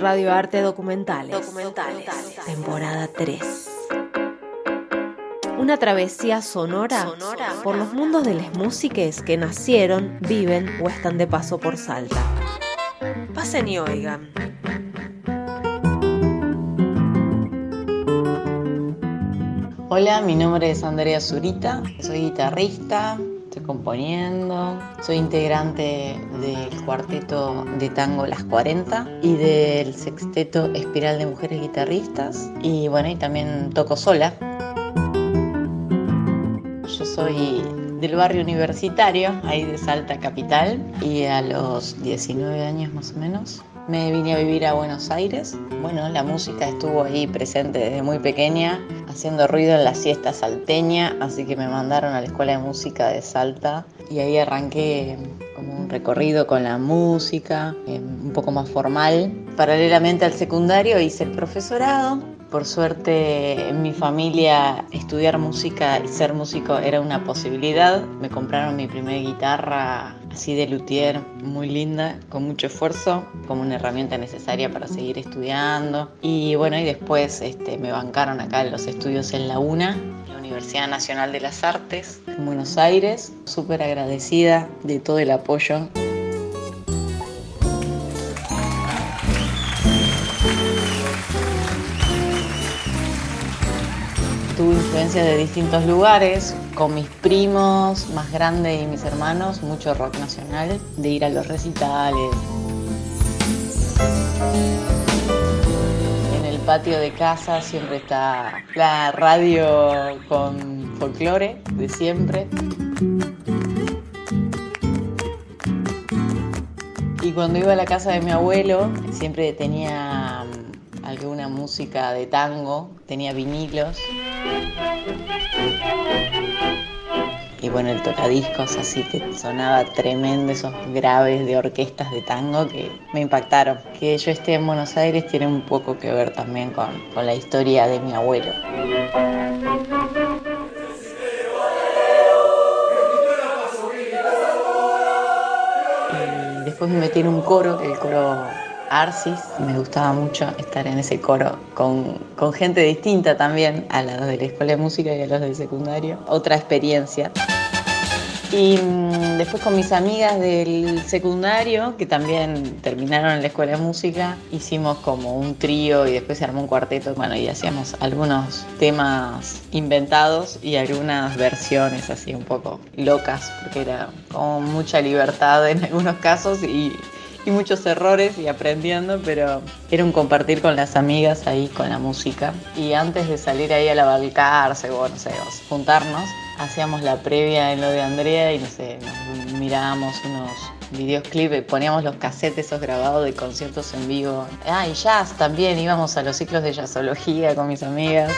Radio Arte Documentales. Documentales. Temporada 3. Una travesía sonora, por los mundos de las músicas que nacieron, viven o están de paso por Salta. Pasen y oigan. Hola, mi nombre es Andrea Zurita, soy guitarrista, componiendo, soy integrante del cuarteto de tango Las 40 y del sexteto Espiral de Mujeres Guitarristas y bueno, y también toco sola. Yo soy del barrio universitario, ahí de Salta Capital, y a los 19 años más o menos me vine a vivir a Buenos Aires. Bueno, la música estuvo ahí presente desde muy pequeña, haciendo ruido en la siesta salteña, así que me mandaron a la Escuela de Música de Salta y ahí arranqué como un recorrido con la música, eh, un poco más formal. Paralelamente al secundario hice el profesorado por suerte en mi familia estudiar música y ser músico era una posibilidad. Me compraron mi primera guitarra así de luthier, muy linda, con mucho esfuerzo, como una herramienta necesaria para seguir estudiando. Y bueno, y después este, me bancaron acá en los estudios en la UNA, la Universidad Nacional de las Artes, en Buenos Aires. Súper agradecida de todo el apoyo tuve influencias de distintos lugares, con mis primos más grandes y mis hermanos, mucho rock nacional, de ir a los recitales. En el patio de casa siempre está la radio con folclore de siempre. Y cuando iba a la casa de mi abuelo, siempre tenía alguna música de tango, tenía vinilos. Y bueno, el tocadiscos así que sonaba tremendo, esos graves de orquestas de tango que me impactaron. Que yo esté en Buenos Aires tiene un poco que ver también con, con la historia de mi abuelo. Después me metí en un coro, el coro Arcis. Me gustaba mucho estar en ese coro con, con gente distinta también a los de la escuela de música y a los del secundario. Otra experiencia. Y mm, después con mis amigas del secundario, que también terminaron en la escuela de música, hicimos como un trío y después se armó un cuarteto, bueno, y hacíamos algunos temas inventados y algunas versiones así un poco locas, porque era como mucha libertad en algunos casos y y muchos errores y aprendiendo, pero era un compartir con las amigas ahí con la música. Y antes de salir ahí a la balcarce o no sé, juntarnos, hacíamos la previa en lo de Andrea y no sé, nos mirábamos unos videoclips, poníamos los casetes esos grabados de conciertos en vivo. Ah, y jazz también, íbamos a los ciclos de jazzología con mis amigas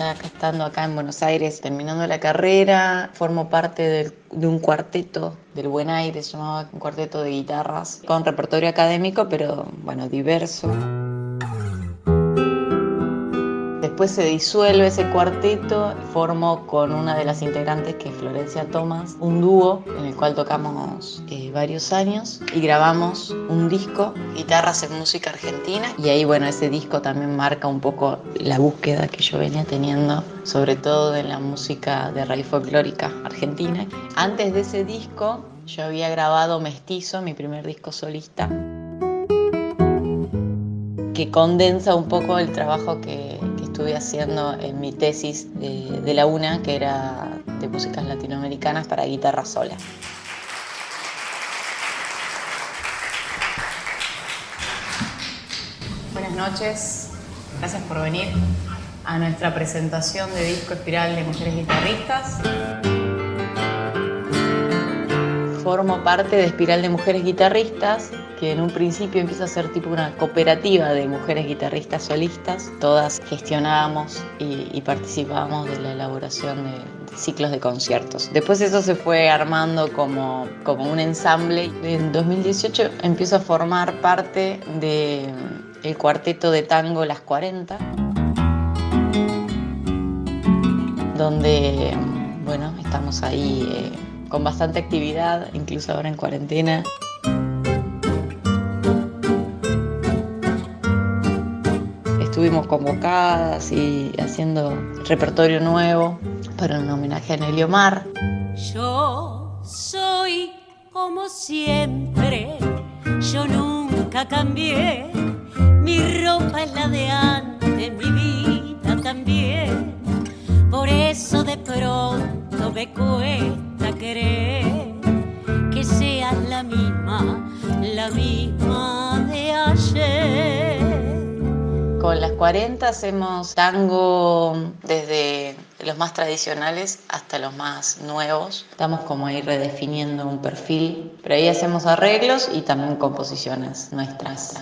estando acá en Buenos Aires, terminando la carrera, formo parte de un cuarteto del Buen Aire, se llamaba un cuarteto de guitarras, con repertorio académico, pero bueno, diverso. Después se disuelve ese cuarteto, formo con una de las integrantes que es Florencia Tomás, un dúo en el cual tocamos eh, varios años y grabamos un disco, Guitarras en Música Argentina, y ahí bueno, ese disco también marca un poco la búsqueda que yo venía teniendo, sobre todo en la música de raíz folclórica argentina. Antes de ese disco, yo había grabado Mestizo, mi primer disco solista, que condensa un poco el trabajo que estuve haciendo en mi tesis de, la UNA, que era de músicas latinoamericanas para guitarra sola. Buenas noches, gracias por venir a nuestra presentación de disco Espiral de Mujeres Guitarristas. Formo parte de Espiral de Mujeres Guitarristas, que en un principio empieza a ser tipo una cooperativa de mujeres guitarristas solistas. Todas gestionábamos y, participábamos de la elaboración de, ciclos de conciertos. Después eso se fue armando como, como un ensamble. En 2018 empiezo a formar parte del cuarteto de tango Las 40, donde bueno, estamos ahí eh, con bastante actividad, incluso ahora en cuarentena. Estuvimos convocadas y haciendo repertorio nuevo para un homenaje a Nelio Mar. Yo soy como siempre, yo nunca cambié, mi ropa es la de antes, mi vida también, por eso de pronto me cuesta querer que seas la misma, la misma Con las 40 hacemos tango desde los más tradicionales hasta los más nuevos. Estamos como ahí redefiniendo un perfil, pero ahí hacemos arreglos y también composiciones nuestras.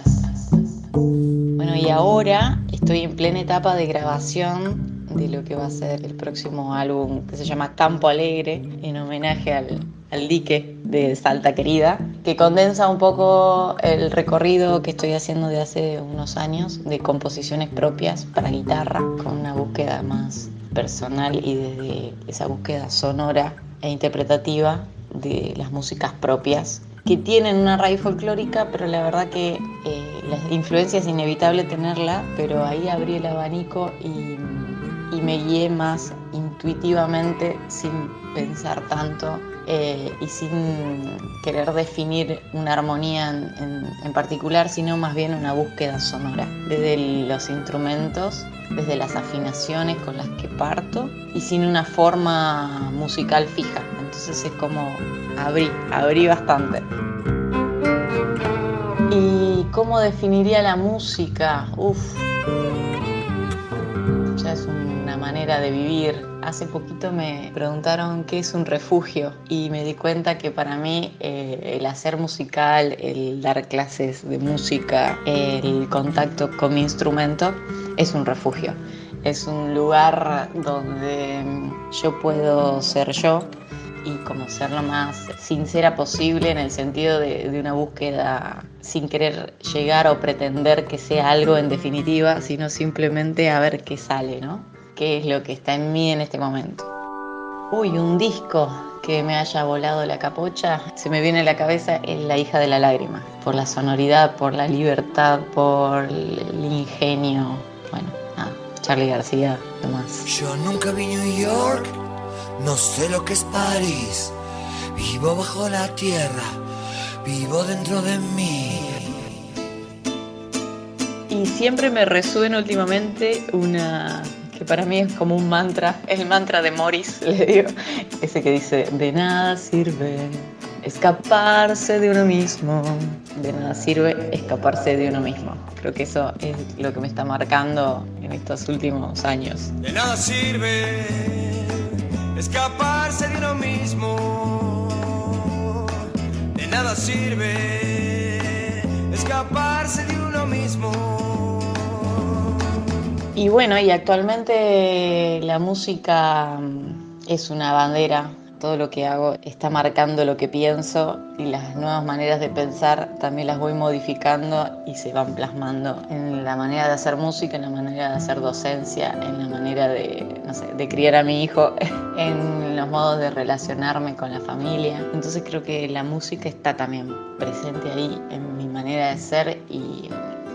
Bueno, y ahora estoy en plena etapa de grabación de lo que va a ser el próximo álbum que se llama Campo Alegre, en homenaje al, al dique de Salta Querida, que condensa un poco el recorrido que estoy haciendo de hace unos años de composiciones propias para guitarra, con una búsqueda más personal y desde esa búsqueda sonora e interpretativa de las músicas propias que tienen una raíz folclórica, pero la verdad que eh, la influencia es inevitable tenerla, pero ahí abrí el abanico y, y me guié más intuitivamente sin pensar tanto eh, y sin querer definir una armonía en, en, particular, sino más bien una búsqueda sonora, desde los instrumentos, desde las afinaciones con las que parto y sin una forma musical fija. Entonces es como abrí, abrí bastante. ¿Y cómo definiría la música? Uf, ya es una manera de vivir, hace poquito me preguntaron qué es un refugio y me di cuenta que para mí eh, el hacer musical, el dar clases de música, el contacto con mi instrumento es un refugio. Es un lugar donde yo puedo ser yo y como ser lo más sincera posible en el sentido de, de, una búsqueda sin querer llegar o pretender que sea algo en definitiva, sino simplemente a ver qué sale, ¿no? Qué es lo que está en mí en este momento. Uy, un disco que me haya volado la capocha, se me viene a la cabeza es La hija de la lágrima, por la sonoridad, por la libertad, por el ingenio. Bueno, ah, Charlie García, demás. Yo nunca vi New York, no sé lo que es París, vivo bajo la tierra, vivo dentro de mí. Y siempre me resuena últimamente una que para mí es como un mantra, el mantra de Morris, le digo, ese que dice, de nada sirve escaparse de uno mismo, de nada sirve escaparse de uno mismo. Creo que eso es lo que me está marcando en estos últimos años. De nada sirve escaparse de uno mismo, de nada sirve escaparse de uno mismo. Y bueno, y actualmente la música es una bandera. Todo lo que hago está marcando lo que pienso y las nuevas maneras de pensar también las voy modificando y se van plasmando en la manera de hacer música, en la manera de hacer docencia, en la manera de, no sé, de criar a mi hijo, en los modos de relacionarme con la familia. Entonces creo que la música está también presente ahí en mi manera de ser y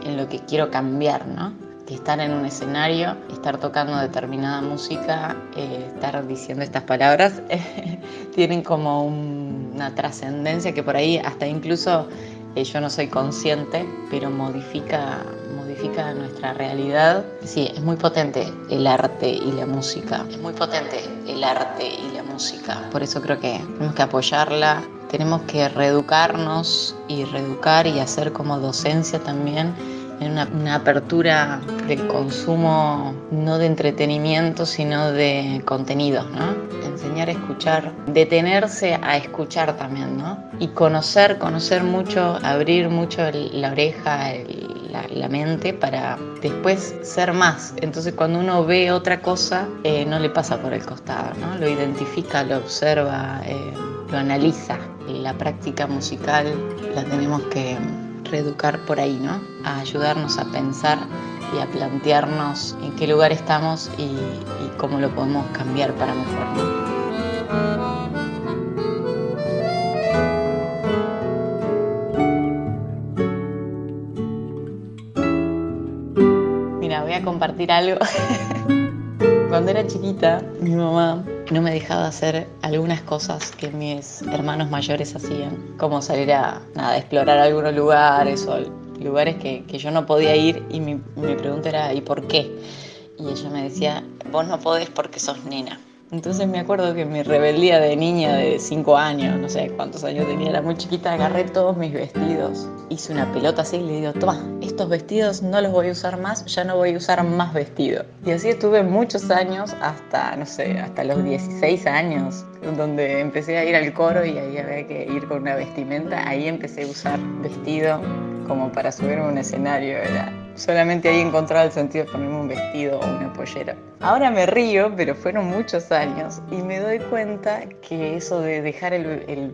en lo que quiero cambiar, ¿no? Estar en un escenario, estar tocando determinada música, eh, estar diciendo estas palabras, tienen como un, una trascendencia que por ahí hasta incluso eh, yo no soy consciente, pero modifica, modifica nuestra realidad. Sí, es muy potente el arte y la música, es muy potente el arte y la música, por eso creo que tenemos que apoyarla. Tenemos que reeducarnos y reeducar y hacer como docencia también en una, una, apertura del consumo no de entretenimiento, sino de contenidos, ¿no? Enseñar a escuchar, detenerse a escuchar también, ¿no? Y conocer, conocer mucho, abrir mucho el, la oreja, el, la, la, mente para después ser más. Entonces cuando uno ve otra cosa, eh, no le pasa por el costado, ¿no? Lo identifica, lo observa, eh, lo analiza. La práctica musical la tenemos que reeducar por ahí, ¿no? A ayudarnos a pensar y a plantearnos en qué lugar estamos y, cómo lo podemos cambiar para mejor. ¿no? Mira, voy a compartir algo. Cuando era chiquita, mi mamá no me dejaba hacer algunas cosas que mis hermanos mayores hacían, como salir a nada, explorar algunos lugares o lugares que, que yo no podía ir y mi, mi pregunta era ¿y por qué? Y ella me decía, vos no podés porque sos nena. Entonces me acuerdo que mi rebeldía de niña de 5 años, no sé cuántos años tenía, era muy chiquita, agarré todos mis vestidos, hice una pelota así y le digo, toma, estos vestidos no los voy a usar más, ya no voy a usar más vestido. Y así estuve muchos años, hasta, no sé, hasta los 16 años, donde empecé a ir al coro y ahí había que ir con una vestimenta, ahí empecé a usar vestido como para subirme a un escenario, era Solamente ahí encontraba el sentido de ponerme un vestido o una pollera. Ahora me río, pero fueron muchos años y me doy cuenta que eso de dejar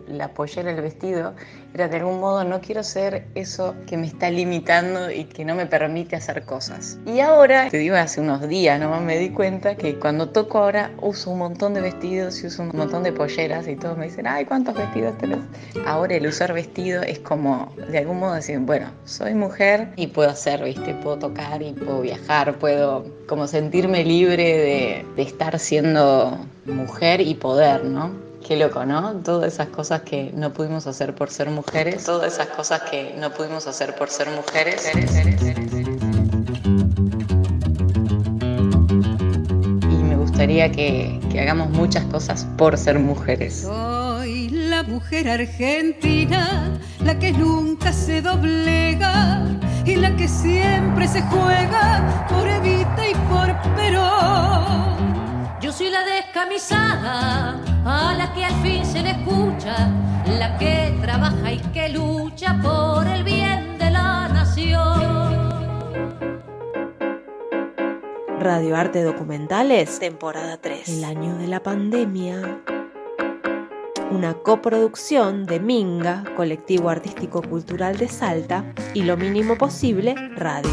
la pollera, el vestido, era de algún modo no quiero ser eso que me está limitando y que no me permite hacer cosas. Y ahora, te digo, hace unos días nomás me di cuenta que cuando toco ahora uso un montón de vestidos y uso un montón de polleras y todos me dicen, ay, ¿cuántos vestidos tenés? Ahora el usar vestido es como, de algún modo decir, bueno, soy mujer y puedo hacer, ¿viste? Puedo tocar y puedo viajar, puedo como sentirme libre de, de estar siendo mujer y poder, ¿no? Qué loco, ¿no? Todas esas cosas que no pudimos hacer por ser mujeres. Todas esas cosas que no pudimos hacer por ser mujeres. Y me gustaría que, que hagamos muchas cosas por ser mujeres. Soy la mujer argentina, la que nunca se doblega y la que siempre se juega por Evita y por Perón. Yo soy la descamisada a la que al fin se le escucha, la que trabaja y que lucha por el bien de la nación. Radio Arte Documentales, temporada 3. El año de la pandemia. Una coproducción de Minga, Colectivo Artístico Cultural de Salta, y Lo Mínimo Posible, Radio.